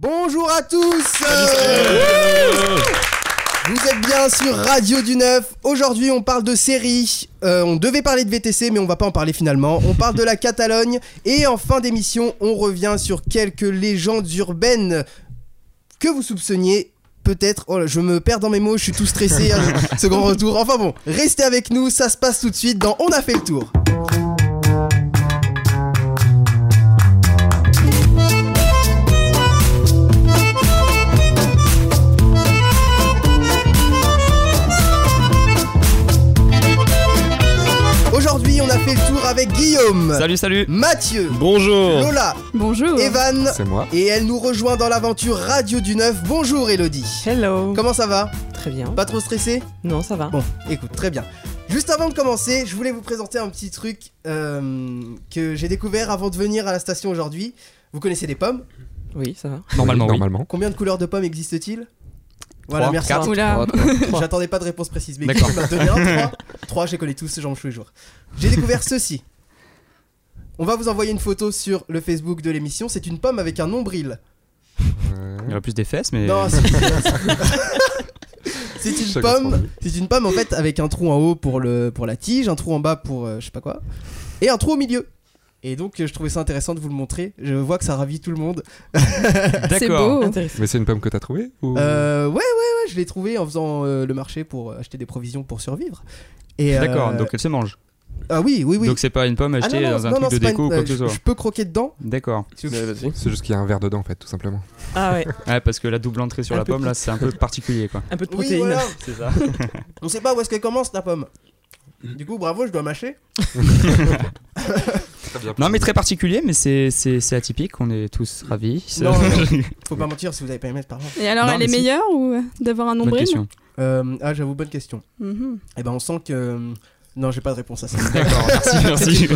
Bonjour à tous Vous êtes bien sur Radio du Neuf. Aujourd'hui, on parle de séries. Euh, on devait parler de VTC, mais on va pas en parler finalement. On parle de la Catalogne. Et en fin d'émission, on revient sur quelques légendes urbaines que vous soupçonniez. Peut-être, oh là, je me perds dans mes mots, je suis tout stressé à ce grand retour. Enfin bon, restez avec nous, ça se passe tout de suite dans On a fait le tour. Avec Guillaume, Salut, salut. Mathieu, Bonjour Lola, Bonjour. Evan, C'est moi. et elle nous rejoint dans l'aventure Radio du Neuf. Bonjour Elodie. Hello. Comment ça va? Très bien. Pas trop stressé? Non, ça va. Bon, écoute, très bien. Juste avant de commencer, je voulais vous présenter un petit truc euh, que j'ai découvert avant de venir à la station aujourd'hui. Vous connaissez les pommes? Oui, ça va. Normalement, oui. Normalement. Combien de couleurs de pommes existent-t-il Voilà, merci. J'attendais pas de réponse précise, mais D'accord. Guillaume m'a donné un 3. 3, je les connais tous, j'en tous les jours. J'ai découvert ceci. On va vous envoyer une photo sur le Facebook de l'émission. C'est une pomme avec un nombril. Il y aurait plus des fesses, mais. Non, c'est c'est une pomme. C'est une pomme en fait avec un trou en haut pour le pour la tige, un trou en bas pour euh, je sais pas quoi, et un trou au milieu. Et donc je trouvais ça intéressant de vous le montrer. Je vois que ça ravit tout le monde. C'est D'accord. beau. Intéressant. Mais c'est une pomme que t'as trouvée ou... Euh, ouais ouais ouais, je l'ai trouvé en faisant euh, le marché pour acheter des provisions pour survivre. Et euh, D'accord, donc elle se mange. ah oui oui oui. Donc c'est pas une pomme Ah, achetée non, non, dans un non, non, truc de déco ou quoi que ce soit. je peux croquer dedans. D'accord. C'est juste qu'il y a un verre dedans en fait, tout simplement. Ah ouais. Ouais, parce que la double entrée sur Un la pomme, là, c'est un peu particulier, quoi. Un peu de Oui protéines. voilà. C'est ça. On sait pas où est-ce qu'elle commence la pomme. Du coup bravo, je dois mâcher. Non, mais très particulier, mais c'est c'est- c'est atypique, on est tous ravis. C'est- Non, non, faut pas mentir si vous avez pas aimé par exemple. Et alors, Non, elle est si. meilleure ou euh, d'avoir un Bonne nombril question. Euh, ah j'avoue bonne question. Mhm. Eh ben on sent que euh, non j'ai pas de réponse à ça. D'accord, merci, merci.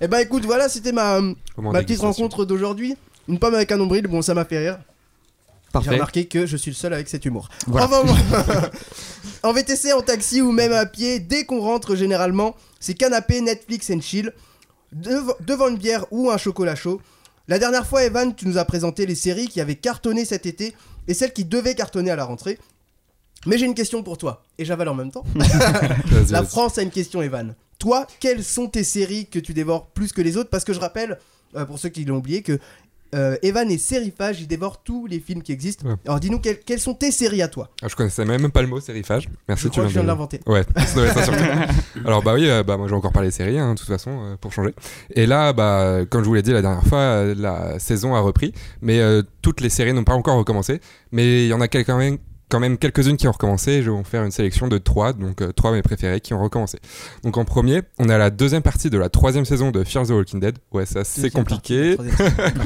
Eh ben écoute, voilà, c'était ma, Comment ma petite rencontre d'aujourd'hui. Une pomme avec un nombril, bon ça m'a fait rire. J'ai Parfait. remarqué que je suis le seul avec cet humour. Voilà. Enfin, bon. en VTC, en taxi ou même à pied, dès qu'on rentre généralement, c'est canapé, Netflix and chill, dev- devant une bière ou un chocolat chaud. La dernière fois, Evan, tu nous as présenté les séries qui avaient cartonné cet été et celles qui devaient cartonner à la rentrée. Mais j'ai une question pour toi, et j'avale en même temps. La. France a une question, Evan. Toi, quelles sont tes séries que tu dévores plus que les autres? Parce que je rappelle, euh, pour ceux qui l'ont oublié, que euh, Evan est sérifage, il dévore tous les films qui existent. Ouais. Alors dis-nous, quelles, quelles sont tes séries à toi Ah, je connaissais même pas le mot sérifage. Merci, Je tu crois que je viens de l'inventer. Ouais, ça. Alors bah oui, euh, bah moi j'ai encore parlé séries, hein, de toute façon, euh, pour changer. Et là, bah comme je vous l'ai dit la dernière fois, euh, la saison a repris, mais euh, toutes les séries n'ont pas encore recommencé. Mais il y en a quel- quand même, quelques-unes qui ont recommencé. Je vais vous faire une sélection de trois, donc euh, trois mes préférés qui ont recommencé. Donc en premier, on a la deuxième partie de la troisième saison de Fear the Walking Dead. Ouais, ça c'est compliqué.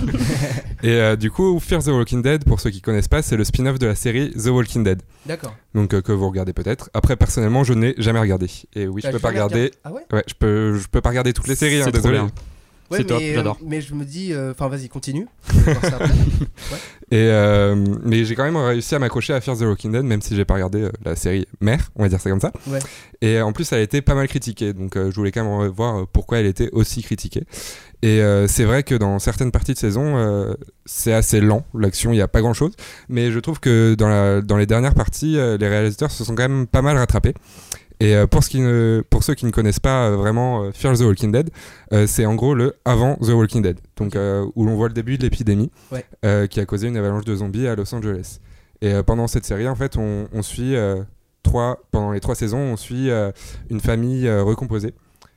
Et euh, du coup, Fear the Walking Dead, pour ceux qui connaissent pas, c'est le spin-off de la série The Walking Dead. D'accord. Donc euh, que vous regardez peut-être. Après, personnellement, je n'ai jamais regardé. Et oui, je peux pas regarder. Ah ouais? Ouais, je peux, je peux pas regarder toutes les séries, hein, désolé. bien. Ouais, C'est top, mais, euh, j'adore. mais je me dis, euh, enfin vas-y, continue. Et euh, mais j'ai quand même réussi à m'accrocher à Fear the Walking Dead, même si j'ai pas regardé euh, la série mère, on va dire ça comme ça. Ouais. Et en plus, elle a été pas mal critiquée, donc je voulais quand même voir pourquoi elle était aussi critiquée. Et c'est vrai que dans certaines parties de saison, c'est assez lent, l'action, il n'y a pas grand-chose. Mais je trouve que dans, la, dans les dernières parties, les réalisateurs se sont quand même pas mal rattrapés. Et euh, pour, ce qui ne, pour ceux qui ne connaissent pas euh, vraiment euh, Fear the Walking Dead, c'est en gros le avant The Walking Dead, donc où l'on voit le début de l'épidémie Ouais. qui a causé une avalanche de zombies à Los Angeles. Et pendant cette série, en fait, on, on suit trois, pendant les trois saisons, on suit une famille recomposée.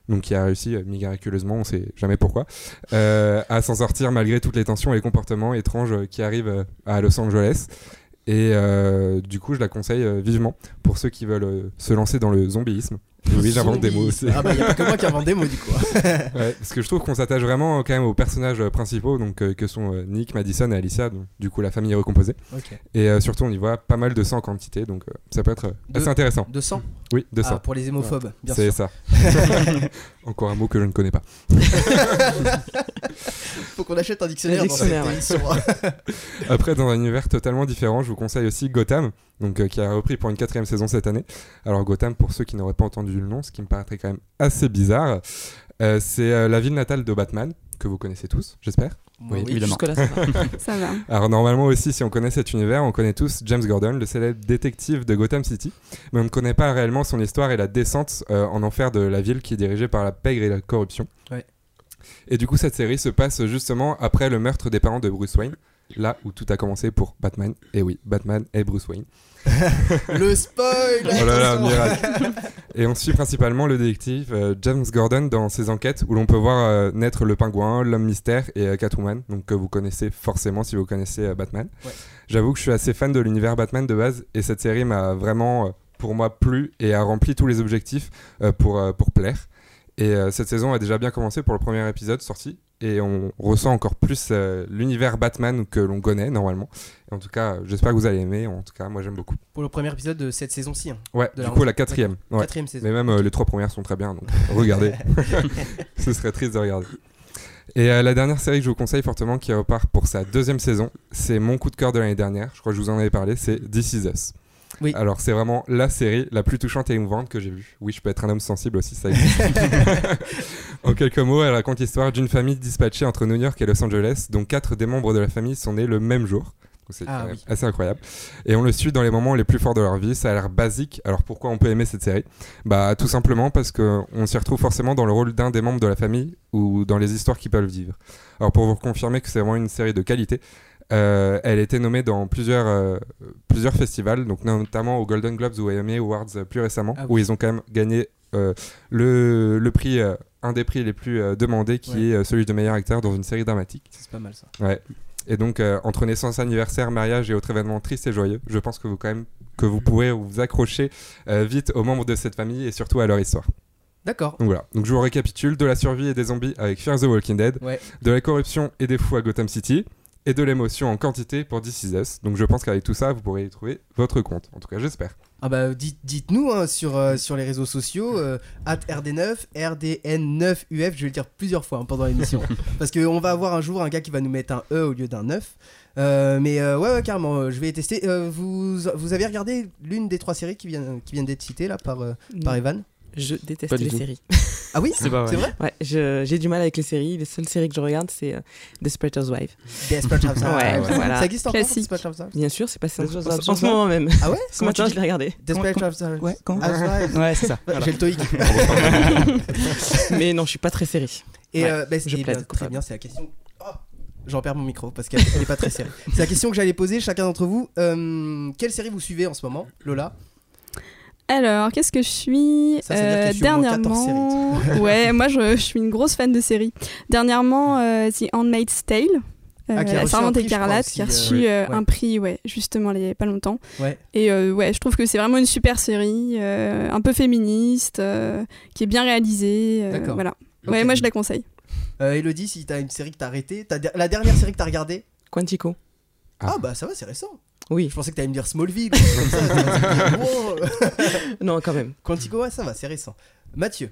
Donc qui a réussi euh, miraculeusement, on sait jamais pourquoi, euh, à s'en sortir malgré toutes les tensions et les comportements étranges euh, qui arrivent à Los Angeles. Et euh, du coup, je la conseille euh, vivement pour ceux qui veulent euh, se lancer dans le zombieisme. Oui, j'invente des mots aussi. Ah bah y a pas que moi qui invente des mots du coup. Ouais, parce que je trouve qu'on s'attache vraiment euh, quand même aux personnages euh, principaux, donc euh, que sont euh, Nick, Madison et Alicia, donc, du coup la famille est recomposée. ok. Et euh, surtout, on y voit pas mal de sang en quantité, donc euh, ça peut être De- assez intéressant. De sang Oui, de Ah, sang. pour les hémophobes, bien C'est sûr. ça. Encore un mot que je ne connais pas. Faut qu'on achète un dictionnaire Un dans cette dictionnaire, ouais. émission. Après, dans un univers totalement différent, je vous conseille aussi Gotham, donc euh, qui a repris pour une quatrième saison cette année. Alors Gotham, pour ceux qui n'auraient pas entendu le nom, ce qui me paraîtrait quand même assez bizarre, euh, c'est euh, la ville natale de Batman, que vous connaissez tous, j'espère. Oui, oui. évidemment. Jusque-là, ça va. Ça va. Alors normalement aussi, si on connaît cet univers, on connaît tous James Gordon, le célèbre détective de Gotham City, mais on ne connaît pas réellement son histoire et la descente euh, en enfer de la ville qui est dirigée par la pègre et la corruption. Ouais. Et du coup, cette série se passe justement après le meurtre des parents de Bruce Wayne, là où tout a commencé pour Batman. Et oui, Batman et Bruce Wayne. Le spoil Oh là là. Et on suit principalement le détective euh, James Gordon dans ses enquêtes où l'on peut voir euh, naître le pingouin, l'homme mystère et euh, Catwoman, donc que vous connaissez forcément si vous connaissez euh, Batman. Ouais. J'avoue que je suis assez fan de l'univers Batman de base et cette série m'a vraiment, pour moi, plu et a rempli tous les objectifs pour, pour plaire. Et cette saison a déjà bien commencé pour le premier épisode sorti et on ressent encore plus euh, l'univers Batman que l'on connaît normalement. Et en tout cas, euh, j'espère que vous allez aimer. En tout cas, moi j'aime beaucoup. Pour le premier épisode de cette saison-ci. hein. Ouais, De du la coup, la quatrième. Ouais. Quatrième saison. Mais même euh, les trois premières sont très bien, donc regardez. Ce serait triste de regarder. Et euh, la dernière série que je vous conseille fortement qui repart pour sa deuxième saison, c'est mon coup de cœur de l'année dernière, je crois que je vous en avais parlé, c'est This Is Us. Oui. Alors c'est vraiment la série la plus touchante et émouvante que j'ai vue. Oui, je peux être un homme sensible aussi, ça existe. En quelques mots, elle raconte l'histoire d'une famille dispatchée entre New York et Los Angeles, dont quatre des membres de la famille sont nés le même jour. C'est Ah oui. assez incroyable. Et on le suit dans les moments les plus forts de leur vie. Ça a l'air basique. Alors pourquoi on peut aimer cette série? Bah tout simplement parce que on s'y retrouve forcément dans le rôle d'un des membres de la famille ou dans les histoires qu'ils peuvent vivre. Alors pour vous confirmer que c'est vraiment une série de qualité, euh, elle a été nommée dans plusieurs, euh, plusieurs festivals, donc notamment aux Golden Globes ou Emmy Awards euh, plus récemment, Ah oui. où ils ont quand même gagné le, le prix, euh, un des prix les plus euh, demandés, qui Ouais. est euh, celui de meilleur acteur dans une série dramatique. C'est pas mal ça. Ouais. Et donc, euh, entre naissance, anniversaire, mariage et autres événements tristes et joyeux, je pense que vous, quand même, que vous pouvez vous accrocher euh, vite aux membres de cette famille et surtout à leur histoire. D'accord. Donc voilà. Donc je vous récapitule de la survie et des zombies avec Fear the Walking Dead, Ouais. de la corruption et des fous à Gotham City, et de l'émotion en quantité pour This Is Us. Donc je pense qu'avec tout ça, vous pourrez y trouver votre compte. En tout cas, j'espère. Ah bah dites, dites-nous hein, sur, euh, sur les réseaux sociaux euh, at RD9, RDN9UF, je vais le dire plusieurs fois hein, pendant l'émission. parce qu'on va avoir un jour un gars qui va nous mettre un E au lieu d'un 9. Euh, mais euh, ouais, ouais, carrément, euh, je vais tester. Euh, vous, vous avez regardé l'une des trois séries qui viennent, qui viennent d'être citées là par, euh, par Evan? Je déteste les tout. séries. Ah oui C'est vrai. Ouais, je- j'ai du mal avec les séries. Les seules séries que je regarde, c'est euh, Desperate Housewives. Desperate Housewives. Ouais, voilà. Ça existe encore Classique. Desperate Housewives Bien sûr, c'est passé en, Desperate en ce moment même. Ah ouais Ce Comment matin, tu je l'ai regardé. Desperate Housewives. Ouais, comment Housewives. Ouais, c'est ça. J'ai le TOEIC. Mais non, je suis pas très série. Et Ouais, euh, bah, c'est- je eh plaide, bien, très coupable. bien, c'est la question. Oh, J'en perds mon micro parce qu'elle n'est pas très sérieuse. C'est la question que j'allais poser chacun d'entre vous. Euh, quelle série vous suivez en ce moment, Lola? Alors, qu'est-ce que je suis Ça, Euh, qu'elle suit au moins 14 Dernièrement, ouais, moi je, je suis une grosse fan de séries. Dernièrement, euh, The Handmaid's Tale. euh, Ah, qui a la reçu prix, écarlate crois, qui a reçu euh, euh, ouais. un prix ouais justement il y a pas longtemps Ouais. et euh, ouais je trouve que c'est vraiment une super série euh, un peu féministe euh, qui est bien réalisée euh, D'accord. voilà ouais moi je la conseille Euh, Elodie, si t'as une série que t'as arrêtée, t'as la dernière série que t'as regardée? Quantico. Ah. Ah bah ça va, c'est récent. Oui. Je pensais que t'allais me dire Smallville. comme ça, wow. Non, quand même. Quantico, ouais, ça va, c'est récent. Mathieu.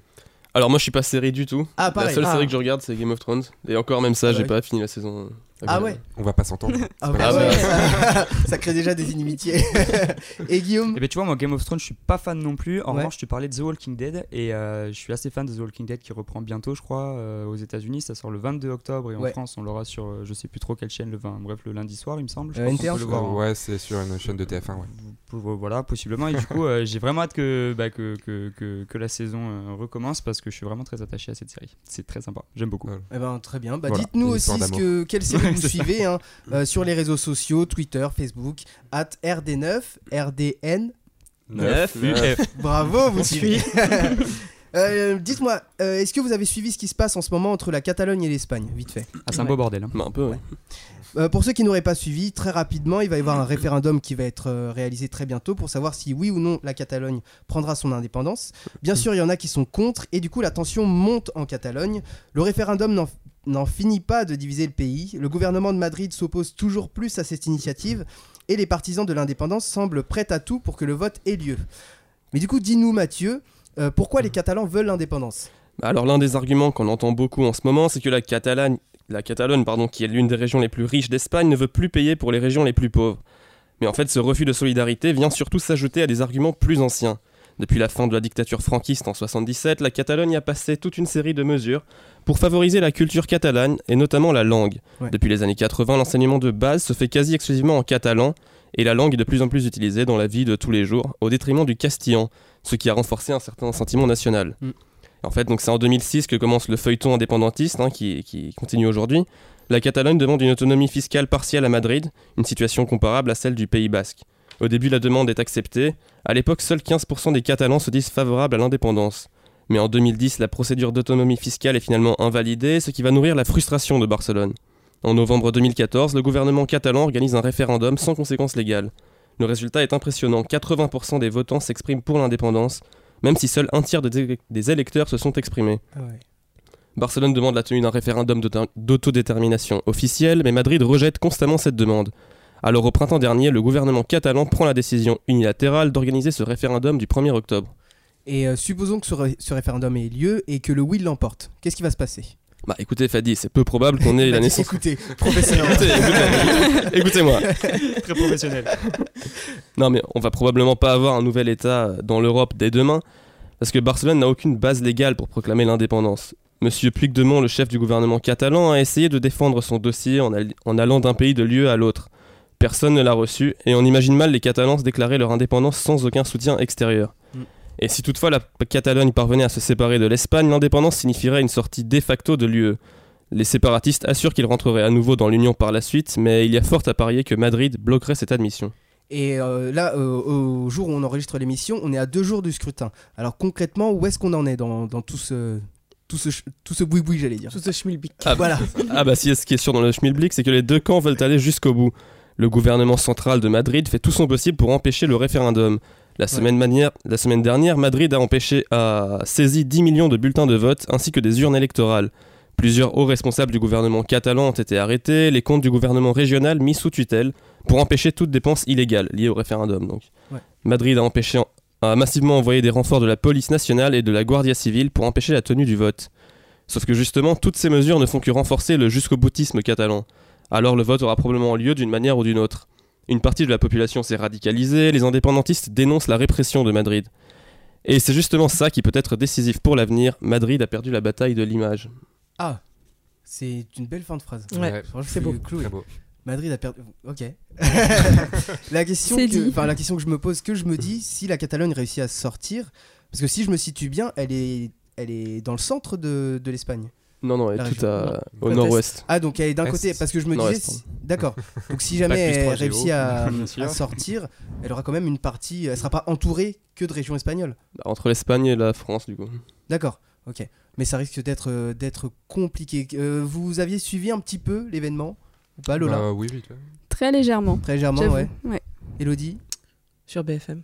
Alors moi je suis pas série du tout. Ah La pareil. seule Ah. série que je regarde c'est Game of Thrones. Et encore même ça, Ah j'ai ouais. pas fini la saison. Ah ouais. On va pas s'entendre. Ah, grave. ouais, ça, crée déjà des inimitiés. Et Guillaume Et ben tu vois, moi Game of Thrones, je suis pas fan non plus. En Ouais. revanche, tu parlais de The Walking Dead et euh, je suis assez fan de The Walking Dead qui reprend bientôt, je crois, euh, aux États-Unis. Ça sort le 22 octobre et en Ouais. France, on l'aura sur euh, je sais plus trop quelle chaîne le 20, bref, le lundi soir, il me semble. Je Euh, crois qu'on NT1, peut je le crois. voir en- ouais, c'est sur une chaîne de TF1. Ouais. Pou- pou- Voilà, possiblement. Et du coup, euh, j'ai vraiment hâte que, bah, que, que, que, que la saison euh, recommence parce que je suis vraiment très attaché à cette série. C'est très sympa, j'aime beaucoup. Ouais. Eh ben très bien. Bah, Voilà, dites-nous aussi ce que, quelle série Ça. suivez hein, euh, sur les réseaux sociaux, Twitter, Facebook, at RD9, RDN. Neuf. UF. Bravo, vous suivez. Euh, Dites-moi, euh, est-ce que vous avez suivi ce qui se passe en ce moment entre la Catalogne et l'Espagne, vite fait? Ah, c'est un beau bordel. hein. Bah, un peu, ouais. Euh, pour ceux qui n'auraient pas suivi, très rapidement, il va y avoir un référendum qui va être euh, réalisé très bientôt pour savoir si oui ou non la Catalogne prendra son indépendance. Bien sûr, il y en a qui sont contre et du coup la tension monte en Catalogne. Le référendum n'en- finit pas de diviser le pays. Le gouvernement de Madrid s'oppose toujours plus à cette initiative et les partisans de l'indépendance semblent prêts à tout pour que le vote ait lieu. Mais du coup, dis-nous Mathieu, euh, pourquoi les Catalans veulent l'indépendance? Bah, Alors l'un des arguments qu'on entend beaucoup en ce moment, c'est que la Catalogne, la Catalogne pardon, qui est l'une des régions les plus riches d'Espagne, ne veut plus payer pour les régions les plus pauvres. Mais en fait, ce refus de solidarité vient surtout s'ajouter à des arguments plus anciens. Depuis la fin de la dictature franquiste en 77, la Catalogne a passé toute une série de mesures pour favoriser la culture catalane et notamment la langue. Ouais. Depuis les années 80, l'enseignement de base se fait quasi exclusivement en catalan et la langue est de plus en plus utilisée dans la vie de tous les jours au détriment du castillan, ce qui a renforcé un certain sentiment national. Mm. En fait, donc c'est en 2006 que commence le feuilleton indépendantiste hein, qui, qui continue aujourd'hui. La Catalogne demande une autonomie fiscale partielle à Madrid, une situation comparable à celle du Pays basque. Au début, la demande est acceptée. À l'époque, seuls 15% des Catalans se disent favorables à l'indépendance. Mais en 2010, la procédure d'autonomie fiscale est finalement invalidée, ce qui va nourrir la frustration de Barcelone. En novembre 2014, le gouvernement catalan organise un référendum sans conséquences légales. Le résultat est impressionnant, 80% des votants s'expriment pour l'indépendance, même si seul un tiers des électeurs se sont exprimés. Barcelone demande la tenue d'un référendum d'auto- d'autodétermination officiel, mais Madrid rejette constamment cette demande. Alors au printemps dernier, le gouvernement catalan prend la décision unilatérale d'organiser ce référendum du 1er octobre. Et euh, supposons que ce, ré- ce référendum ait lieu et que le oui l'emporte. Qu'est-ce qui va se passer? Bah écoutez Fadi, c'est peu probable qu'on ait la Bah, naissance... Écoutez, écoutez, écoutez-moi. Très professionnel. Non mais on va probablement pas avoir un nouvel État dans l'Europe dès demain, parce que Barcelone n'a aucune base légale pour proclamer l'indépendance. Monsieur Puigdemont, le chef du gouvernement catalan, a essayé de défendre son dossier en, en allant d'un pays de lieu à l'autre. Personne ne l'a reçu, et on imagine mal les Catalans se déclarer leur indépendance sans aucun soutien extérieur. Et si toutefois la Catalogne parvenait à se séparer de l'Espagne, l'indépendance signifierait une sortie de facto de l'UE. Les séparatistes assurent qu'ils rentreraient à nouveau dans l'Union par la suite, mais il y a fort à parier que Madrid bloquerait cette admission. Et euh, là, euh, au jour où on enregistre l'émission, on est à deux jours du scrutin. Alors concrètement, où est-ce qu'on en est dans, dans tout ce tout ce ch- tout ce boui-boui, j'allais dire? Tout ce schmilblick. Ah, Voilà. Ah bah si ce qui est sûr dans le Schmilblick, c'est que les deux camps veulent aller jusqu'au bout. Le gouvernement central de Madrid fait tout son possible pour empêcher le référendum. La semaine, manière- la semaine dernière, Madrid a empêché, a saisi 10 millions de bulletins de vote ainsi que des urnes électorales. Plusieurs hauts responsables du gouvernement catalan ont été arrêtés, les comptes du gouvernement régional mis sous tutelle pour empêcher toute dépense illégale liée au référendum. Donc. Ouais. Madrid a, empêché, a massivement envoyé des renforts de la police nationale et de la Guardia civile pour empêcher la tenue du vote. Sauf que justement, toutes ces mesures ne font que renforcer le jusqu'au boutisme catalan. Alors le vote aura probablement lieu d'une manière ou d'une autre. Une partie de la population s'est radicalisée, les indépendantistes dénoncent la répression de Madrid. Et c'est justement ça qui peut être décisif pour l'avenir. Madrid a perdu la bataille de l'image. Ah, c'est une belle fin de phrase. Ouais, c'est beau. cloué. Très beau. Madrid a perdu. Ok. la question que, enfin la question que je me pose, que je me dis, si la Catalogne réussit à sortir, parce que si je me situe bien, elle est, elle est dans le centre de, de l'Espagne. Non, non, elle est tout à, au nord-ouest. Ah donc elle est d'un côté, parce que je me disais, si- d'accord. Donc si jamais elle réussit à, sortir, elle aura quand même une partie, elle sera pas entourée que de régions espagnoles. Bah, Entre l'Espagne et la France, du coup. D'accord, ok. Mais ça risque d'être euh, d'être compliqué. Euh, vous aviez suivi un petit peu l'événement ou pas, Lola Bah, oui, vite. fait. Très légèrement. Très légèrement. Ouais. Elodie? Sur BFM.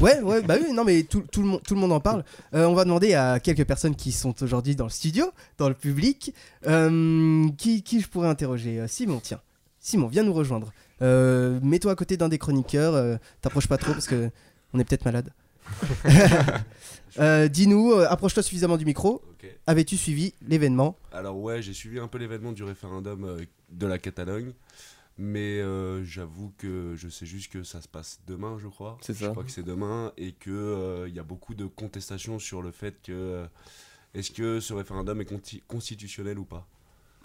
Ouais, ouais, bah oui, non, mais tout, tout le, monde, tout le monde en parle. Euh, on va demander à quelques personnes qui sont aujourd'hui dans le studio, dans le public, euh, qui, qui je pourrais interroger? Euh, Simon, tiens. Simon, viens nous rejoindre. Euh, Mets-toi à côté d'un des chroniqueurs. T'approches pas trop parce que on est peut-être malade. Euh, Dis-nous, euh, approche-toi suffisamment du micro. Ok. Avais-tu suivi l'événement? Alors ouais, j'ai suivi un peu l'événement du référendum euh, de la Catalogne, mais euh, j'avoue que je sais juste que ça se passe demain, je crois. C'est Je ça. crois que c'est demain et que euh, il y a beaucoup de contestations sur le fait que euh, est-ce que ce référendum est conti- constitutionnel ou pas?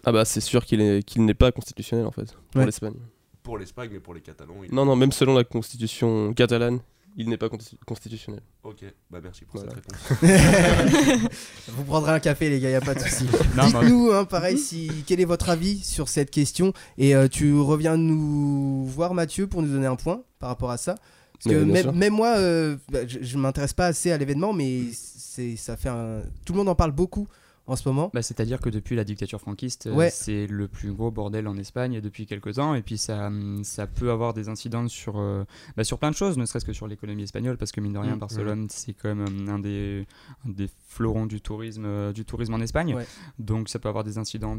Ah bah c'est sûr qu'il est- qu'il n'est pas constitutionnel en fait, pour Ouais. l'Espagne. pour l'Espagne, mais pour les Catalans. il- Non, non, même selon la constitution catalane, il n'est pas consti- constitutionnel. Ok, bah merci pour Voilà. cette réponse. Vous prendrez un café, les gars, y a pas de souci. Dites-nous, hein, pareil, si, quel est votre avis sur cette question Et euh, tu reviens nous voir, Mathieu, pour nous donner un point par rapport à ça. Parce que même, moi, euh, bah, je, je m'intéresse pas assez à l'événement, mais c'est ça fait un... tout le monde en parle beaucoup en ce moment. Bah, C'est-à-dire que depuis la dictature franquiste, euh, Ouais. c'est le plus gros bordel en Espagne depuis quelques temps. Et puis ça, hum, ça peut avoir des incidences sur, euh, bah, sur plein de choses, ne serait-ce que sur l'économie espagnole, parce que mine de rien, Mm. Barcelone, c'est quand même hum, un des, un des fleurons du tourisme, euh, du tourisme en Espagne. Ouais. Donc ça peut avoir des incidents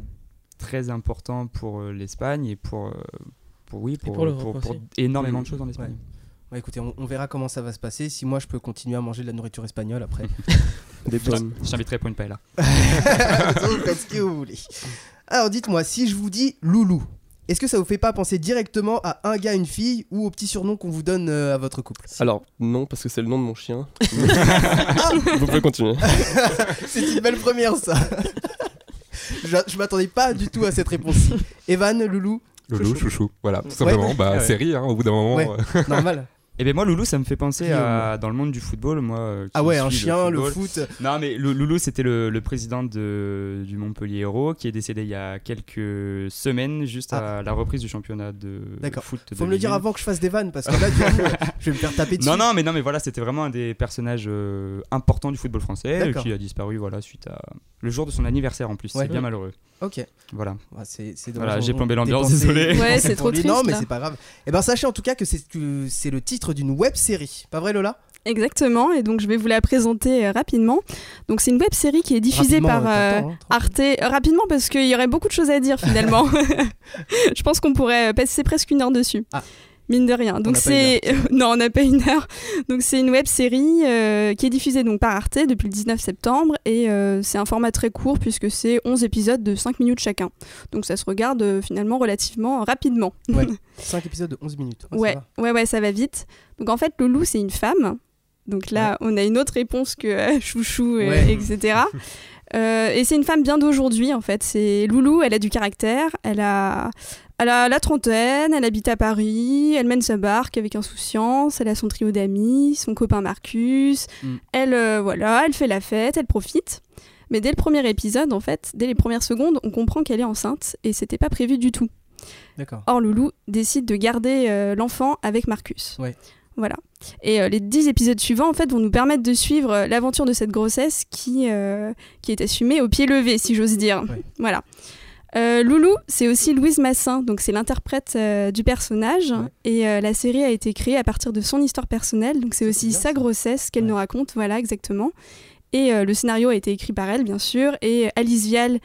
très importants pour euh, l'Espagne et pour, pour, oui, pour, énormément Mm. de choses en Espagne. Bah, écoutez, on, on verra comment ça va se passer. Si moi je peux continuer à manger de la nourriture espagnole après. Des pommes. Je t'inviterai pour une paella. vous faites ce que vous voulez. Alors dites-moi, si je vous dis loulou, est-ce que ça vous fait pas penser directement à un gars, une fille ou au petit surnom qu'on vous donne euh, à votre couple? Alors, non, parce que c'est le nom de mon chien. Vous pouvez continuer. C'est une belle première ça. je je m'attendais pas du tout à cette réponse. Evan, Loulou, Loulou, Chouchou. chouchou. Voilà, tout simplement. Bah, Ah ouais. série, hein, au bout d'un moment. Ouais. euh, normal. Et ben moi Loulou ça me fait penser à dans le monde du football moi. euh, Ah ouais, un chien, le foot. Non mais Lou- Loulou c'était le, le président de, du Montpellier Hérault qui est décédé il y a quelques semaines juste à la reprise du championnat de Ah. D'accord. foot. de Faut me le dire avant que je fasse des vannes parce que là, du coup, je vais me faire taper dessus. Non, non, mais non, mais voilà, c'était vraiment un des personnages euh, importants du football français qui a disparu, voilà, suite à le jour de son anniversaire en plus. Ouais. C'est bien malheureux. Ok. Voilà. C'est. Voilà, j'ai plombé l'ambiance, désolé. Ouais, c'est trop triste, Non, mais là. c'est pas grave. Et ben sachez en tout cas que c'est que c'est le titre d'une web série. Pas vrai, Lola? Exactement, et donc je vais vous la présenter euh, rapidement. Donc c'est une web série qui est diffusée Rapidement, par euh, euh, hein. Arte euh, rapidement parce qu'il y aurait beaucoup de choses à dire finalement. je pense qu'on pourrait passer presque une heure dessus. Ah. Mine de rien. Donc c'est non, on n'a pas une heure. Donc c'est une web série euh, qui est diffusée donc par Arte depuis le 19 septembre et euh, c'est un format très court puisque c'est 11 épisodes de 5 minutes chacun. Donc ça se regarde euh, finalement relativement rapidement. 5 épisodes de 11 minutes. Ah, Ouais, ouais, ouais, ça va vite. Donc en fait, Loulou, c'est une femme. Donc là, on a une autre réponse que Chouchou, Ouais. etc. Euh, et c'est une femme bien d'aujourd'hui, en fait. C'est Loulou, elle a du caractère, elle a, elle a la trentaine, elle habite à Paris, elle mène sa barque avec insouciance, elle a son trio d'amis, son copain Marcus. Mm. Elle, euh, voilà, elle fait la fête, elle profite. Mais dès le premier épisode, en fait, dès les premières secondes, on comprend qu'elle est enceinte et c'était pas prévu du tout. Or, Loulou décide de garder euh, l'enfant avec Marcus. Ouais. Voilà. Et euh, les dix épisodes suivants, en fait, vont nous permettre de suivre euh, l'aventure de cette grossesse qui, euh, qui est assumée au pied levé, si j'ose dire. Ouais. Voilà. Euh, Loulou, c'est aussi Louise Massin, donc c'est l'interprète euh, du personnage. Ouais. Et euh, la série a été créée à partir de son histoire personnelle, donc c'est aussi bien, sa grossesse qu'elle Ouais. nous raconte, voilà, exactement. Et le scénario a été écrit par elle, bien sûr, et Alice Vial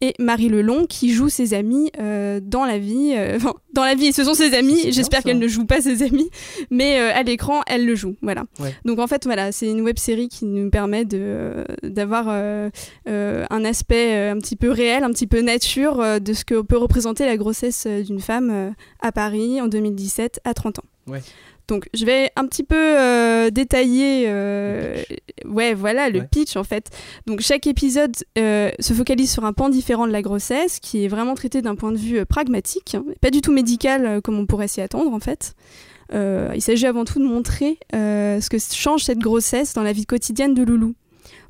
et Marie Lelon qui jouent ses amis euh, dans la vie. euh, dans la vie, ce sont ses amis. J'espère qu'elle ne joue pas ses amis, mais euh, à l'écran, elle le joue. Voilà. Ouais. Donc en fait, voilà, c'est une web série qui nous permet de euh, d'avoir un aspect un petit peu réel, un petit peu nature de ce que peut représenter la grossesse d'une femme à Paris en 2017 à 30 ans. Ouais. Donc je vais un petit peu euh, détailler, euh, ouais, voilà, le Ouais. pitch en fait. Donc chaque épisode euh, se focalise sur un pan différent de la grossesse, qui est vraiment traité d'un point de vue pragmatique, hein, pas du tout médical comme on pourrait s'y attendre en fait. Il s'agit avant tout de montrer ce que change cette grossesse dans la vie quotidienne de Loulou.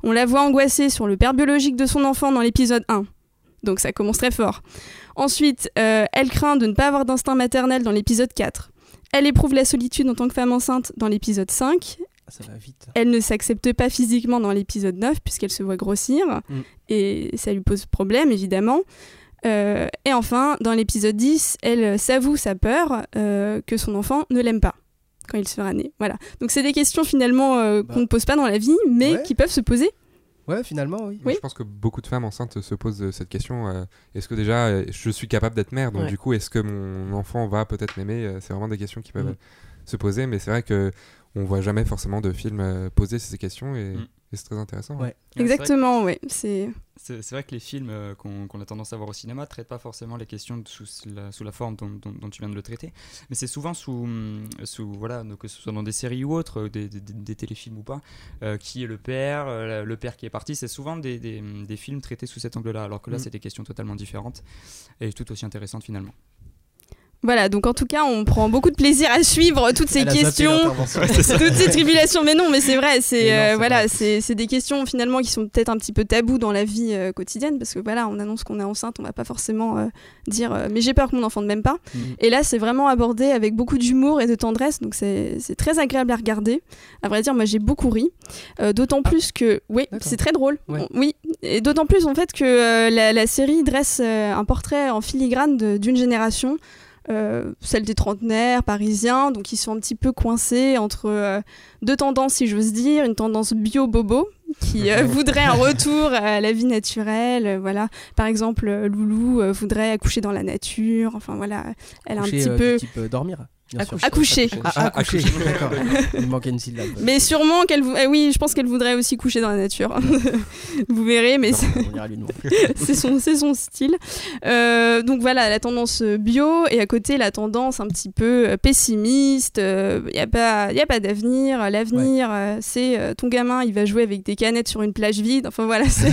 On la voit angoissée sur le père biologique de son enfant dans l'épisode 1. Donc ça commence très fort. Ensuite, elle craint de ne pas avoir d'instinct maternel dans l'épisode 4. Elle éprouve la solitude en tant que femme enceinte dans l'épisode 5. Ah, Ça va vite. Elle ne s'accepte pas physiquement dans l'épisode 9 puisqu'elle se voit grossir. Mm. Et ça lui pose problème, évidemment. Euh, et enfin, dans l'épisode 10, elle s'avoue sa peur euh, que son enfant ne l'aime pas quand il sera né. Voilà. Donc c'est des questions finalement euh, Bah. qu'on ne pose pas dans la vie, mais Ouais. qui peuvent se poser. Ouais, finalement, oui. Oui. Je pense que beaucoup de femmes enceintes se posent euh, cette question. euh, est-ce que déjà euh, je suis capable d'être mère? Donc Ouais. du coup, est-ce que mon enfant va peut-être m'aimer? C'est vraiment des questions qui peuvent Mm. se poser. Mais c'est vrai que on voit jamais forcément de films poser ces questions et, Mm. Et c'est très intéressant. Ouais. Que- Exactement, oui. C'est vrai que les films euh, qu'on a tendance à voir au cinéma traitent pas forcément les questions sous la, sous la forme dont, dont- dont tu viens de le traiter, mais c'est souvent sous, hum, sous voilà, donc que ce soit dans des séries ou autres, euh, des, des- des- des téléfilms ou pas, euh, qui est le père, euh, le père qui est parti, c'est souvent des, des- des films traités sous cet angle-là, alors que là Mm. c'est des questions totalement différentes et tout aussi intéressantes finalement. Voilà. Donc en tout cas, on prend beaucoup de plaisir à suivre toutes ces Elle questions. toutes ces tribulations. Mais non, mais c'est vrai, c'est euh, voilà, c'est des questions finalement qui sont peut-être un petit peu tabous dans la vie euh, quotidienne parce que voilà, on annonce qu'on est enceinte, on va pas forcément euh, dire mais j'ai peur que mon enfant ne m'aime pas. Mhm. Et là, c'est vraiment abordé avec beaucoup d'humour et de tendresse, donc c'est très agréable à regarder. À vrai dire, moi j'ai beaucoup ri, d'autant plus que oui, c'est très drôle. Ouais. On- oui, et d'autant plus en fait que la, la série dresse un portrait en filigrane d'une génération euh, celle des trentenaires parisiens, donc ils sont un petit peu coincés entre euh, deux tendances, si j'ose dire, une tendance bio-bobo qui euh, voudrait un retour à la vie naturelle, voilà. Par exemple, Loulou voudrait accoucher dans la nature, enfin voilà, elle a un petit peu, du type dormir. Accoucher. Ah, accoucher, d'accord. Il manquait une syllabe. Mais sûrement qu'elle. vou- ah oui, je pense qu'elle voudrait aussi coucher dans la nature. Vous verrez, mais c'est- son, style. Euh, donc voilà, la tendance bio et à côté la tendance un petit peu euh, pessimiste. Il n'y a pas, y a pas d'avenir. L'avenir, euh, c'est euh, ton gamin, il va jouer avec des canettes sur une plage vide. Enfin voilà. c'est-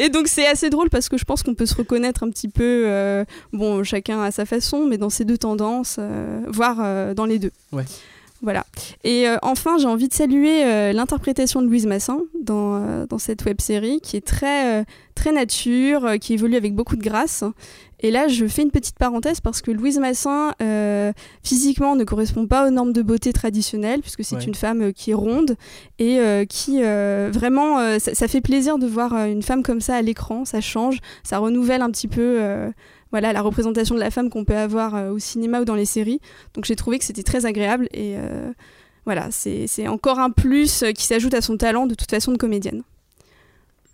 et donc c'est assez drôle parce que je pense qu'on peut se reconnaître un petit peu. euh, bon, chacun à sa façon, mais dans ces deux tendances, euh, voire euh, dans les deux. Voilà. Et euh, enfin, j'ai envie de saluer euh, l'interprétation de Louise Massin dans, euh, dans cette web série qui est très, très nature, qui évolue avec beaucoup de grâce. Et là, je fais une petite parenthèse parce que Louise Massin, physiquement, ne correspond pas aux normes de beauté traditionnelles, puisque c'est Ouais. une femme qui est ronde et qui vraiment, ça, ça fait plaisir de voir une femme comme ça à l'écran. Ça change, ça renouvelle un petit peu. Voilà la représentation de la femme qu'on peut avoir euh, au cinéma ou dans les séries. Donc j'ai trouvé que c'était très agréable et euh, voilà, c'est encore un plus euh, qui s'ajoute à son talent de toute façon de comédienne.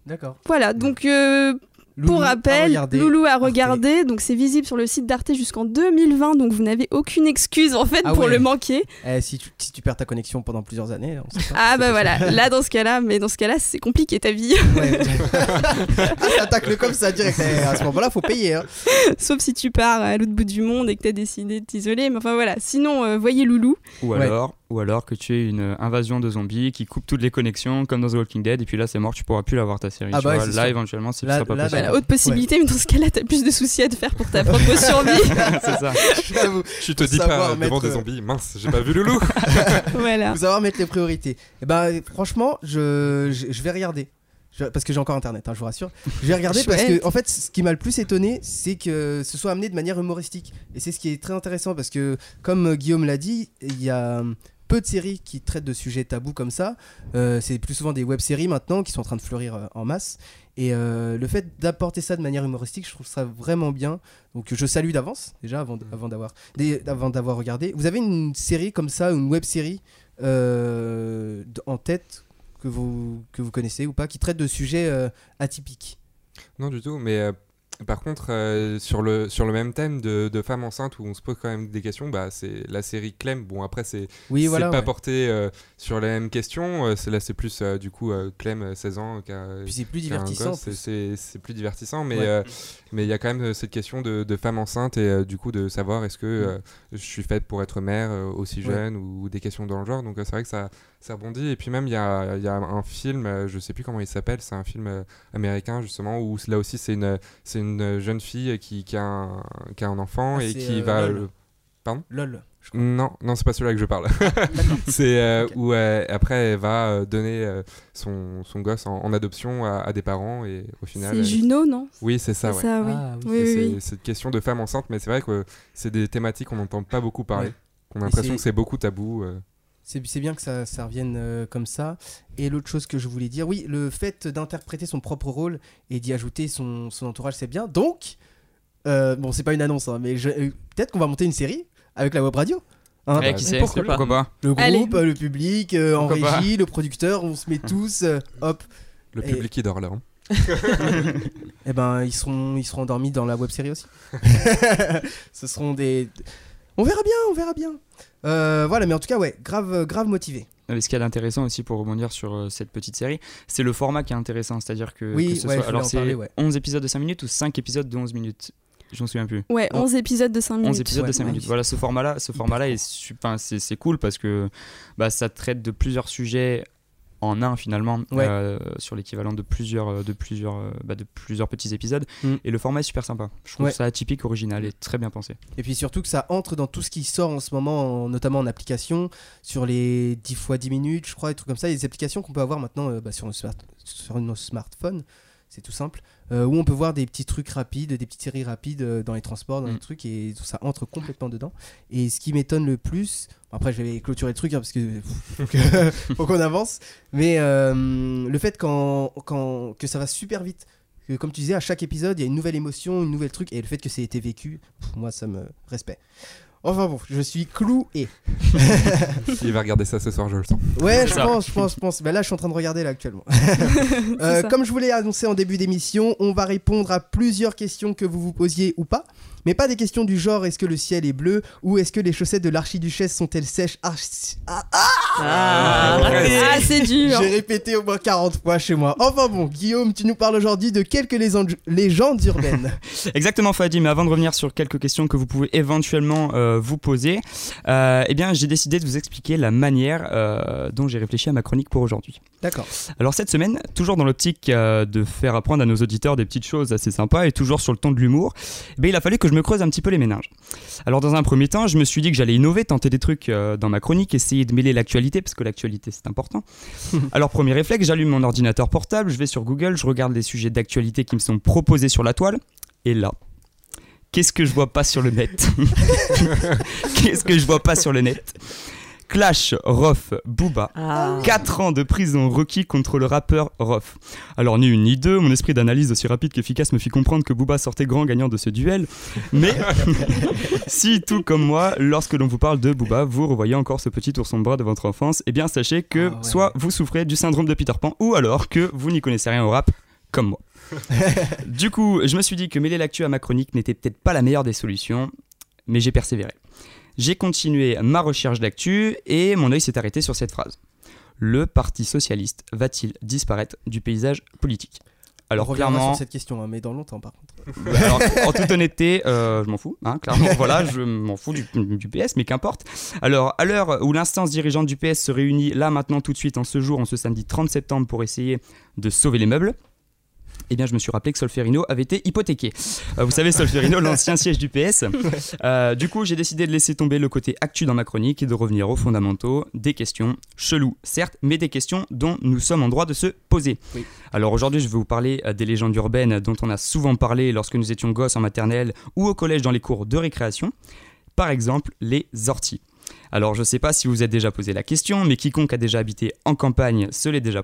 D'accord. Voilà, donc euh, Loulou, pour rappel. Loulou à regarder, donc c'est visible sur le site d'Arte jusqu'en 2020, donc vous n'avez aucune excuse en fait Ah pour ouais. le manquer. Eh, si, tu, si tu perds ta connexion pendant plusieurs années, on sait pas. Ah bah voilà, là dans ce cas-là, mais dans ce cas-là c'est compliqué ta vie, Ouais. ah, t'attaques le comme ça direct. Eh, à ce moment-là, faut payer. hein. sauf si tu pars à l'autre bout du monde et que t'as décidé de t'isoler, mais enfin voilà, sinon euh, voyez Loulou. Ou Ouais. Ou alors que tu aies une euh, invasion de zombies qui coupe toutes les connexions comme dans The Walking Dead et puis là c'est mort, tu pourras plus la voir ta série. Ah bah ouais, vois. là sûr. éventuellement c'est pas là, possible. Voilà, autre possibilité, mais dans ce cas-là t'as plus de soucis à te faire pour ta propre survie. c'est ça. Tu te dis pas devant mettre- des zombies, mince, j'ai pas vu Loulou. voilà. Faut savoir mettre les priorités. Et ben franchement, je, je, je vais regarder. Je- parce que j'ai encore internet, hein, je vous rassure. Je vais regarder parce que, en fait, ce qui m'a le plus étonné, c'est que ce soit amené de manière humoristique. Et c'est ce qui est très intéressant parce que, comme euh, Guillaume l'a dit, il y a peu de séries qui traitent de sujets tabous comme ça. Euh, c'est plus souvent des web-séries maintenant qui sont en train de fleurir euh, en masse. Et euh, le fait d'apporter ça de manière humoristique, je trouve ça vraiment bien. Donc je salue d'avance, déjà, avant, avant d'avoir des- avant d'avoir regardé. Vous avez une série comme ça, une web-série euh, en tête que vous, que vous connaissez ou pas, qui traite de sujets atypiques? Non, du tout, mais par contre, euh, sur, le, sur le même thème de, de femmes enceintes où on se pose quand même des questions, bah, c'est la série Clem. Bon, après, c'est Oui, voilà. pas ouais. porté euh, sur les mêmes questions. euh, c'est là, c'est plus euh, du coup Clem, euh, 16 ans, Puis c'est plus divertissant. c'est- plus. divertissant, mais Ouais. mais il y a quand même cette question de, de femme enceinte et du coup de savoir est-ce que euh, je suis faite pour être mère aussi Mm. Ouais. jeune ou, des questions dans le genre. Donc c'est vrai que ça, ça rebondit. Et puis même il y a, il y a un film, euh, je sais plus comment il s'appelle, c'est un film euh, américain justement où là aussi c'est une, c'est une jeune fille qui, qui, a, un, qui a un enfant Ah, et qui euh, va... LOL. le- LOL. je crois. Non, non, c'est pas celui-là que je parle. c'est euh, où euh, après elle va euh, donner euh, son, son gosse en, en adoption à, à des parents et au final. C'est elle- Juno, non? Oui, c'est ça, C'est ouais. ça, oui. Ah, oui. oui, Et oui, c'est oui. cette question de femme enceinte, mais c'est vrai que c'est des thématiques qu'on n'entend pas beaucoup parler. Ouais. Qu'on a l'impression que c'est beaucoup tabou. C'est bien que ça, ça revienne euh, comme ça. Et l'autre chose que je voulais dire, oui, le fait d'interpréter son propre rôle et d'y ajouter son, son entourage, c'est bien. Donc, euh, bon, c'est pas une annonce, hein, mais euh, peut-être qu'on va monter une série avec la web radio. Hein, Eh, bah, qui sait, pourquoi pourquoi, pas le groupe, euh, le public, euh, en Pourquoi pas. régie, le producteur, on se met tous, euh, hop. Le Et- public qui dort là. hein. Eh ben, ils seront, ils seront endormis dans la web série aussi. Ce seront des. On verra bien, on verra bien. Euh, voilà, mais en tout cas, ouais, grave, grave motivé. Mais ce qui est intéressant aussi pour rebondir sur euh, cette petite série, c'est le format qui est intéressant. C'est-à-dire que, Oui, que ce ouais, je soit. Alors, en c'est parler, ouais. 11 épisodes de 5 minutes ou 5 épisodes de 11 minutes Je m'en souviens plus. Ouais, Oh. 11 épisodes de 5 minutes. 11 épisodes ouais, de 5 ouais. minutes. Voilà, ce format-là, ce format-là est, c'est cool parce que bah, ça traite de plusieurs sujets en un finalement, Ouais. euh, sur l'équivalent de plusieurs, euh, de plusieurs, euh, bah, de plusieurs petits épisodes. Mm. Et le format est super sympa. Je trouve Ouais. ça atypique, original et très bien pensé. Et puis surtout que ça entre dans tout ce qui sort en ce moment, en- notamment en application, sur les 10 fois 10 minutes, je crois, des trucs comme ça, des applications qu'on peut avoir maintenant euh, bah, sur, nos smart- sur nos smartphones, c'est tout simple, euh, où on peut voir des petits trucs rapides, des petites séries rapides euh, dans les transports, dans les Mm. trucs, et ça entre complètement dedans. Et ce qui m'étonne le plus, après je vais clôturer le truc hein, parce que faut qu'on avance, mais euh, le fait qu'en- que ça va super vite. Que, comme tu disais, à chaque épisode, il y a une nouvelle émotion, une nouvelle truc, et le fait que c'est été vécu, pff, moi, ça me respect. Enfin bon, je suis cloué. Il va regarder ça ce soir, je le sens. Ouais, je Ça. pense, je pense, je pense. Ben là, je suis en train de regarder là actuellement. Euh, comme je vous l'ai annoncé en début d'émission, on va répondre à plusieurs questions que vous vous posiez ou pas. Mais pas des questions du genre est-ce que le ciel est bleu ou est-ce que les chaussettes de l'archiduchesse sont-elles sèches Archi- Ah, Ah, presque. Ah, c'est dur. J'ai répété au moins 40 fois chez moi. Enfin bon, Guillaume, tu nous parles aujourd'hui de quelques légendes, légendes urbaines. Exactement, Fadi, mais avant de revenir sur quelques questions que vous pouvez éventuellement euh, vous poser, euh, eh bien, j'ai décidé de vous expliquer la manière euh, dont j'ai réfléchi à ma chronique pour aujourd'hui. D'accord. Alors cette semaine, toujours dans l'optique euh, de faire apprendre à nos auditeurs des petites choses assez sympas et toujours sur le ton de l'humour, eh bien, il a fallu que je me creuse un petit peu les méninges. Alors dans un premier temps, je me suis dit que j'allais innover, tenter des trucs euh, dans ma chronique, essayer de mêler l'actualité, parce que l'actualité c'est important. Alors premier réflexe, j'allume mon ordinateur portable, je vais sur Google, je regarde les sujets d'actualité qui me sont proposés sur la toile, et là... Qu'est-ce que je vois pas sur le net? Qu'est-ce que je vois pas sur le net? Clash, Rof, Booba, Ah. 4 ans de prison requis contre le rappeur Rof. Alors ni une ni deux, mon esprit d'analyse aussi rapide qu'efficace me fit comprendre que Booba sortait grand gagnant de ce duel. Mais si tout comme moi, lorsque l'on vous parle de Booba, vous revoyez encore ce petit ourson de bras de votre enfance, eh bien sachez que Ah ouais. soit vous souffrez du syndrome de Peter Pan ou alors que vous n'y connaissez rien au rap comme moi. du coup, je me suis dit que mêler l'actu à ma chronique n'était peut-être pas la meilleure des solutions, mais j'ai persévéré. J'ai continué ma recherche d'actu et mon œil s'est arrêté sur cette phrase. Le Parti socialiste va-t-il disparaître du paysage politique? Alors on clairement, sur cette question, hein, mais dans longtemps par contre. alors, en toute honnêteté, euh, je m'en fous, hein, clairement. voilà, je m'en fous du, du PS, mais qu'importe. Alors, à l'heure où l'instance dirigeante du PS se réunit là, maintenant, tout de suite, en ce jour, en ce samedi 30 septembre, pour essayer de sauver les meubles. Eh bien, je me suis rappelé que Solferino avait été hypothéqué. Euh, vous savez, Solferino, l'ancien siège du PS. Euh, du coup, j'ai décidé de laisser tomber le côté actu dans ma chronique et de revenir aux fondamentaux, des questions cheloues, certes, mais des questions dont nous sommes en droit de se poser. Oui. Alors aujourd'hui, je vais vous parler euh, des légendes urbaines dont on a souvent parlé lorsque nous étions gosses en maternelle ou au collège dans les cours de récréation. Par exemple, les orties. Alors je ne sais pas si vous êtes déjà posé la question, mais quiconque a déjà habité en campagne se l'est déjà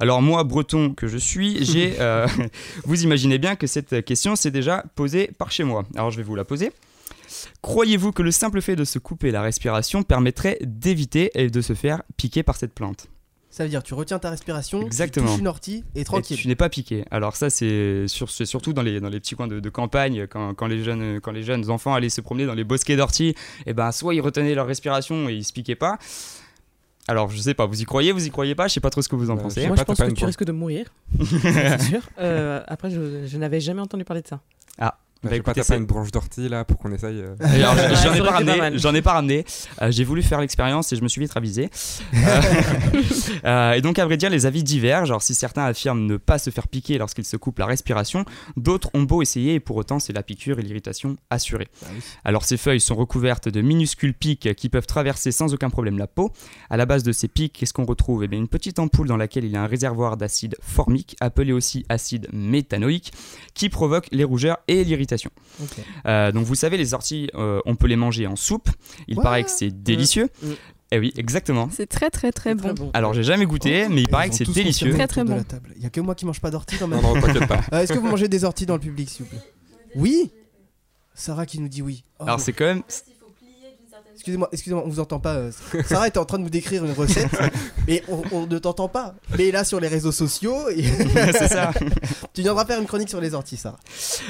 Alors moi, breton que je suis, j'ai, euh, vous imaginez bien que cette question s'est déjà posée par chez moi. Alors je vais vous la poser. Croyez-vous que le simple fait de se couper la respiration permettrait d'éviter et de se faire piquer par cette plante? Ça veut dire tu retiens ta respiration, Exactement. tu touches une ortie et Et tranquille. tu n'es pas piqué. Alors ça, c'est sur- c'est surtout dans les, dans les petits coins de, de campagne, quand, quand les jeunes, quand les jeunes enfants allaient se promener dans les bosquets d'orties, et ben soit ils retenaient leur respiration et ils se piquaient pas. Alors je sais pas, vous y croyez, vous y croyez pas, je sais pas trop ce que vous en Euh, pensez. Moi, pas, je pense pas que tu risques de mourir. c'est sûr. Euh, après, je, je n'avais jamais entendu parler de ça. Bah, pas, écoutez, t'as pas une branche d'ortie là pour qu'on essaye. euh. J'en ai pas ramené, j'en ai pas ramené. Euh, j'ai voulu faire l'expérience et je me suis vite ravisé. Euh, euh, et donc, à vrai dire, les avis divergent. Alors, si certains affirment ne pas se faire piquer lorsqu'ils se coupent la respiration, d'autres ont beau essayer et pour autant, c'est la piqûre et l'irritation assurée. Ah oui. Alors, ces feuilles sont recouvertes de minuscules pics qui peuvent traverser sans aucun problème la peau. À la base de ces pics, qu'est-ce qu'on retrouve? Eh bien, une petite ampoule dans laquelle il y a un réservoir d'acide formique, appelé aussi acide méthanoïque, qui provoque les rougeurs et l'irritation. Euh, donc vous savez, les orties, euh, on peut les manger en soupe. Il Ouais. paraît que c'est délicieux. Mm. Eh oui, exactement. C'est très très très bon. Alors j'ai jamais goûté, mais il paraît que c'est délicieux. Très, très bon. Il y a que moi qui mange pas d'ortie dans ma Non, non, t'inquiète pas. Euh, Est-ce que vous mangez des orties dans le public, s'il vous plaît? Oui? Sarah qui nous dit oui. Oh, Alors c'est quand même. Excusez-moi, excusez-moi, on vous entend pas. euh, Sarah était en train de nous décrire une recette, mais on, on ne t'entend pas. Mais là, sur les réseaux sociaux, et- c'est ça. tu viendras faire une chronique sur les orties, Sarah.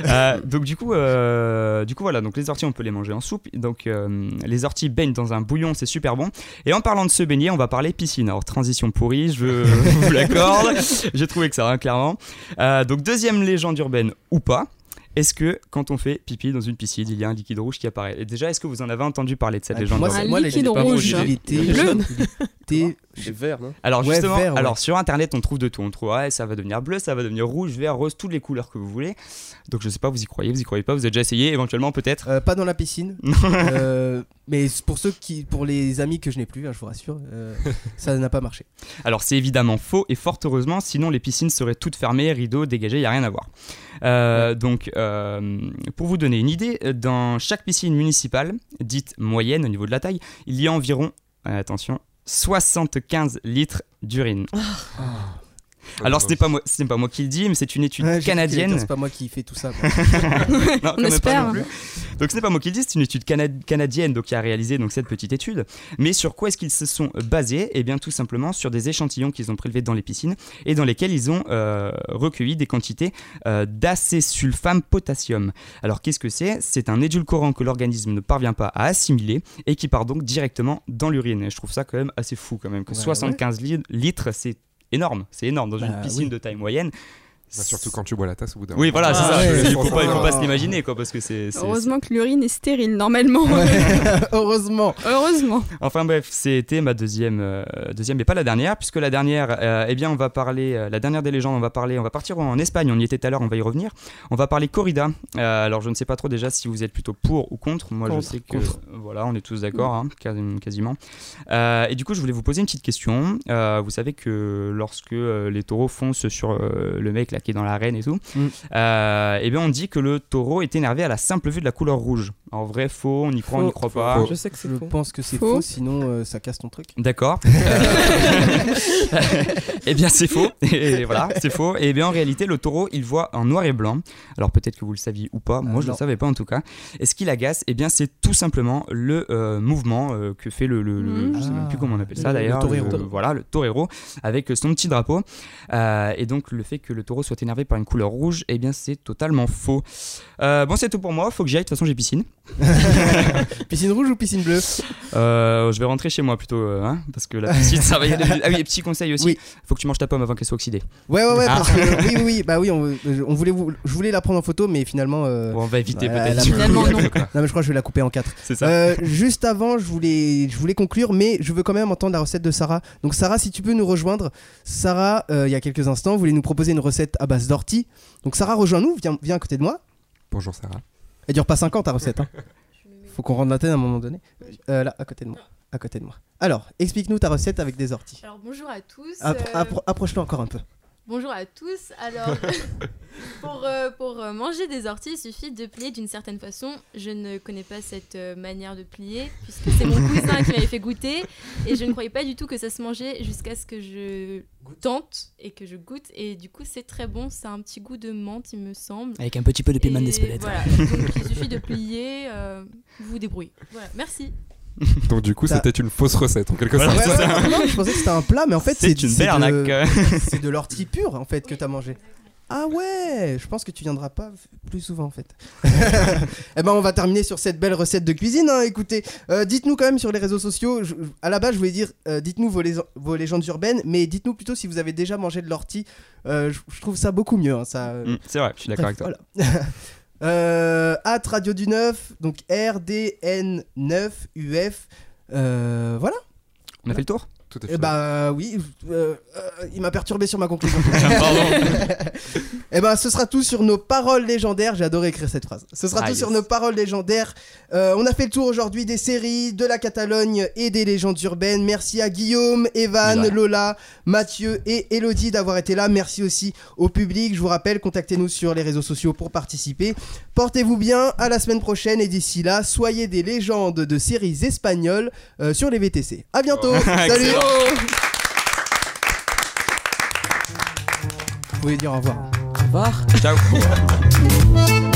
Euh, donc du coup, euh, du coup voilà. Donc les orties, on peut les manger en soupe. Donc euh, les orties baignent dans un bouillon, c'est super bon. Et en parlant de se baigner, on va parler piscine. Alors transition pourrie, je vous l'accorde. J'ai trouvé que ça, hein, clairement. Euh, donc deuxième légende urbaine ou pas. Est-ce que quand on fait pipi dans une piscine, il y a un liquide rouge qui apparaît? Et déjà, est-ce que vous en avez entendu parler de cette Ah, légende moi, moi, les- liquide pas rouge. Il était. Il était- C'est vert, non Alors Ouais, justement, vert, ouais. alors sur internet on trouve de tout. On trouve ouais, ça va devenir bleu, ça va devenir rouge, vert, rose, toutes les couleurs que vous voulez. Donc je sais pas, vous y croyez, vous y croyez pas, vous avez déjà essayé éventuellement peut-être. Euh, pas dans la piscine. Euh, mais pour ceux qui, pour les amis que je n'ai plus, hein, je vous rassure, euh, ça n'a pas marché. Alors c'est évidemment faux et fort heureusement, sinon les piscines seraient toutes fermées, rideaux dégagés, il y a rien à voir. Euh, donc euh, pour vous donner une idée, dans chaque piscine municipale, dite moyenne au niveau de la taille, il y a environ, euh, attention, 75 litres d'urine. Alors ce n'est pas moi, ce n'est pas moi qui le dis, mais c'est une étude Ouais, canadienne. C'est pas moi qui fais tout ça. Non, pas espère. non plus. Donc ce n'est pas moi qui le dis, c'est une étude cana- canadienne donc, qui a réalisé donc, cette petite étude. Mais sur quoi est-ce qu'ils se sont basés? Eh bien tout simplement sur des échantillons qu'ils ont prélevés dans les piscines et dans lesquels ils ont euh, recueilli des quantités euh, d'acésulfame potassium. Alors qu'est-ce que c'est? C'est un édulcorant que l'organisme ne parvient pas à assimiler et qui part donc directement dans l'urine. Et je trouve ça quand même assez fou quand même que Ouais, 75 li- litres c'est énorme, c'est énorme dans une Bah, piscine oui. de taille moyenne. Bah, surtout quand tu bois la tasse au bout d'un Oui, voilà, c'est Ah, ça. ouais, il faut pas, il faut pas ah. se l'imaginer, quoi, parce que c'est. Heureusement que l'urine est stérile normalement. Heureusement. Heureusement. Enfin bref, c'était ma deuxième, euh, deuxième, mais pas la dernière, puisque la dernière, euh, eh bien, on va parler, euh, la dernière des légendes, on va parler, on va partir en Espagne. On y était tout à l'heure, on va y revenir. On va parler corrida. Euh, alors, je ne sais pas trop déjà si vous êtes plutôt pour ou contre. Moi, Contre, je sais que, contre. voilà, on est tous d'accord, hein, quasi- quasiment. Euh, et du coup, je voulais vous poser une petite question. Euh, vous savez que lorsque les taureaux foncent sur euh, le mec qui est dans l'arène et tout, Mm. euh, eh bien, on dit que le taureau est énervé à la simple vue de la couleur rouge. En vrai, faux, on y croit, on n'y Faux. croit pas. Faux. Je sais que c'est Je faux. pense que c'est Faux. faux, sinon euh, ça casse ton truc. D'accord. Eh bien, c'est faux. Et voilà, c'est faux. Et bien, en réalité, le taureau, il voit en noir et blanc. Alors, peut-être que vous le saviez ou pas. Moi, Ah, je ne le savais pas en tout cas. Et ce qui l'agace, eh bien, c'est tout simplement le euh, mouvement euh, que fait le. le- le- Mhm. je sais même plus Ah. comment on appelle ça Le- d'ailleurs. le torero. voilà, le torero, avec son petit drapeau. Euh, et donc, le fait que le taureau soit énervé par une couleur rouge, eh bien, c'est totalement faux. Euh, bon, c'est tout pour moi. Faut que j'y aille. De toute façon, j'ai piscine. Piscine rouge ou piscine bleue? Euh, je vais rentrer chez moi plutôt, euh, hein, parce que la piscine, ça va y aller. Ah oui, et petit conseil aussi. Oui. Faut que tu manges ta pomme avant qu'elle soit oxydée. Ouais, ouais, ouais, Ah. parce que oui, oui, oui, bah oui, on, on voulait, vous- je voulais la prendre en photo, mais finalement. euh, Bon, on va éviter ouais, peut-être. la- Finalement, non. Non, mais je crois que je vais la couper en quatre. C'est ça. Euh, juste avant, je voulais, je voulais conclure, mais je veux quand même entendre la recette de Sarah. Donc, Sarah, si tu peux nous rejoindre. Sarah, euh, il y a quelques instants, voulait nous proposer une recette à base d'ortie. Donc, Sarah, rejoins-nous, viens, viens à côté de moi. Bonjour Sarah. Elle dure pas 5 ans ta recette. Hein. Faut qu'on rende la tête à un moment donné. Euh, là, à côté de moi. À côté de moi. Alors, explique-nous ta recette avec des orties. Alors bonjour à tous. Appro- euh, appro- Approche-le encore un peu. Bonjour à tous. Alors pour, euh, pour euh, manger des orties, il suffit de plier d'une certaine façon. Je ne connais pas cette euh, manière de plier puisque c'est mon cousin qui m'avait fait goûter et je ne croyais pas du tout que ça se mangeait jusqu'à ce que je tente et que je goûte et du coup c'est très bon. Ça a un petit goût de menthe il me semble. Avec un petit peu de piment Et d'Espelette. Voilà. Donc il suffit de plier. euh, vous vous débrouillez. Voilà. Merci. Donc du coup c'était une fausse recette en quelque sorte. non, je pensais que c'était un plat, mais en fait, C'est une c'est belle arnaque. de- C'est de l'ortie pure, en fait, que t'as mangé. Ah ouais, je pense que tu viendras pas plus souvent en fait. eh ben on va terminer sur cette belle recette de cuisine. hein, écoutez, Euh, dites-nous quand même sur les réseaux sociaux. je- à la base, je voulais dire, euh, dites-nous vos, légendes urbaines, mais dites-nous plutôt si vous avez déjà mangé de l'ortie. Euh, je, je trouve ça beaucoup mieux. hein, ça. Mm, C'est vrai, je suis d'accord avec toi. Voilà. Euh, at Radio du 9, donc RDN9 UF. Euh, voilà. On a fait le tour? Tout à Eh bah oui, euh, euh, il m'a perturbé sur ma conclusion. Pardon. Eh ben, ce sera tout sur nos paroles légendaires. J'ai adoré écrire cette phrase. Ce sera Ah, tout yes. sur nos paroles légendaires. Euh, on a fait le tour aujourd'hui des séries, de la Catalogne et des légendes urbaines. Merci à Guillaume, Evan, Mais de rien. Lola, Mathieu et Elodie d'avoir été là. Merci aussi au public. Je vous rappelle, contactez-nous sur les réseaux sociaux pour participer. Portez-vous bien. À la semaine prochaine et d'ici là, soyez des légendes de séries espagnoles euh, sur les VTC. À bientôt. Salut. Vous pouvez dire au revoir? Au revoir. Ciao.